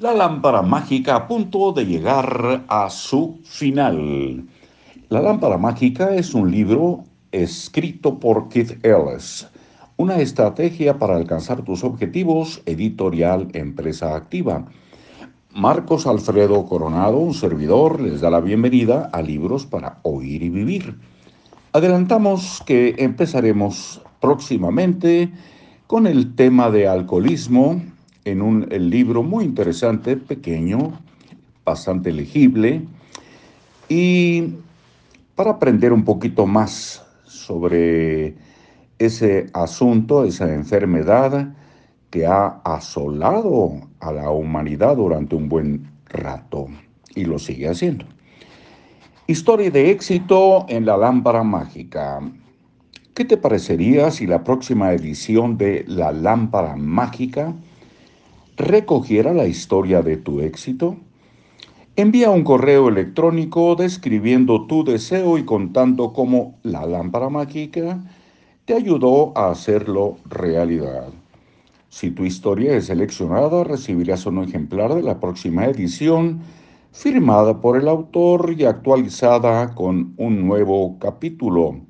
La lámpara mágica a punto de llegar a su final. La lámpara mágica es un libro escrito por Keith Ellis, una estrategia para alcanzar tus objetivos, editorial Empresa Activa. Marcos Alfredo Coronado, un servidor, les da la bienvenida a Libros para Oír y Vivir. Adelantamos que empezaremos próximamente con el tema de alcoholismo en un libro muy interesante, pequeño, bastante legible, y para aprender un poquito más sobre ese asunto, esa enfermedad que ha asolado a la humanidad durante un buen rato y lo sigue haciendo. Historia de éxito en la lámpara mágica. ¿Qué te parecería si la próxima edición de La lámpara mágica recogiera la historia de tu éxito? Envía un correo electrónico describiendo tu deseo y contando cómo la lámpara mágica te ayudó a hacerlo realidad. Si tu historia es seleccionada, recibirás un ejemplar de la próxima edición firmada por el autor y actualizada con un nuevo capítulo,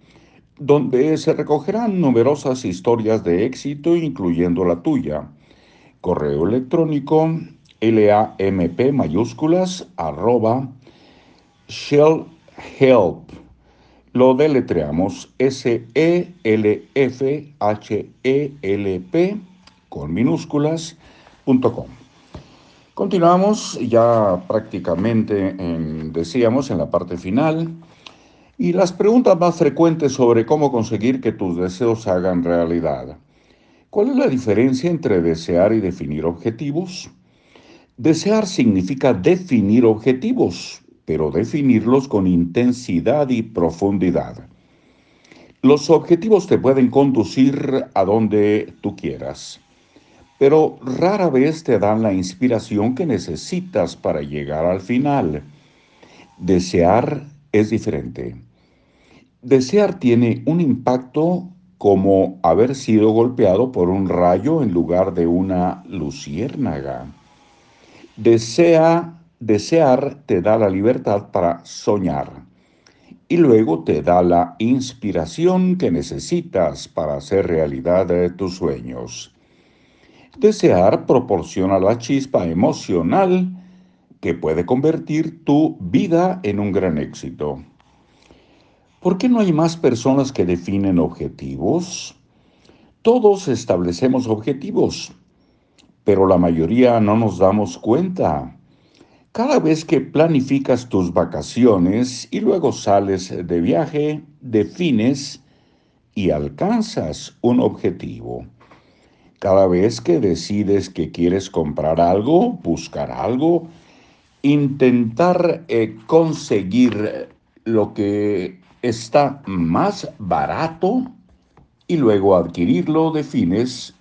donde se recogerán numerosas historias de éxito, incluyendo la tuya. Correo electrónico LAMP mayúsculas arroba shellhelp lo deletreamos S-E-L-F-H-E-L-P con minúsculas.com. Continuamos ya prácticamente, en, decíamos, en la parte final. Y las preguntas más frecuentes sobre cómo conseguir que tus deseos se hagan realidad. ¿Cuál es la diferencia entre desear y definir objetivos? Desear significa definir objetivos, pero definirlos con intensidad y profundidad. Los objetivos te pueden conducir a donde tú quieras, pero rara vez te dan la inspiración que necesitas para llegar al final. Desear es diferente. Desear tiene un impacto como haber sido golpeado por un rayo en lugar de una luciérnaga. Desea Desear te da la libertad para soñar y luego te da la inspiración que necesitas para hacer realidad de tus sueños. Desear proporciona la chispa emocional que puede convertir tu vida en un gran éxito. ¿Por qué no hay más personas que definen objetivos? Todos establecemos objetivos, pero la mayoría no nos damos cuenta. Cada vez que planificas tus vacaciones y luego sales de viaje, defines y alcanzas un objetivo. Cada vez que decides que quieres comprar algo, buscar algo, intentar eh, conseguir lo que está más barato y luego adquirirlo, defines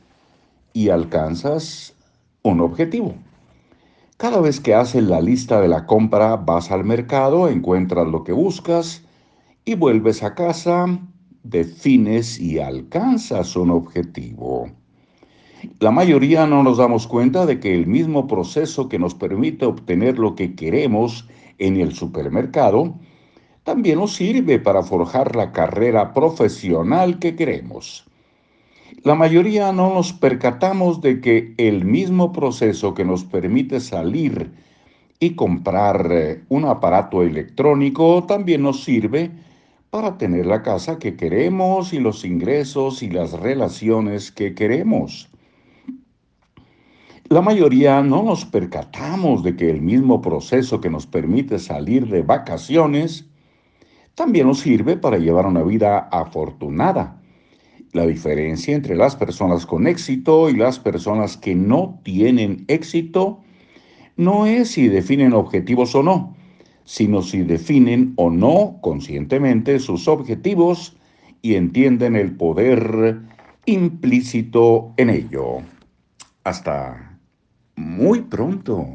y alcanzas un objetivo. Cada vez que haces la lista de la compra, vas al mercado, encuentras lo que buscas y vuelves a casa, defines y alcanzas un objetivo. La mayoría no nos damos cuenta de que el mismo proceso que nos permite obtener lo que queremos en el supermercado, también nos sirve para forjar la carrera profesional que queremos. La mayoría no nos percatamos de que el mismo proceso que nos permite salir y comprar eh, un aparato electrónico también nos sirve para tener la casa que queremos y los ingresos y las relaciones que queremos. La mayoría no nos percatamos de que el mismo proceso que nos permite salir de vacaciones también nos sirve para llevar una vida afortunada la diferencia entre las personas con éxito y las personas que no tienen éxito no es si definen objetivos o no, sino si definen o no conscientemente sus objetivos y entienden el poder implícito en ello. Hasta muy pronto.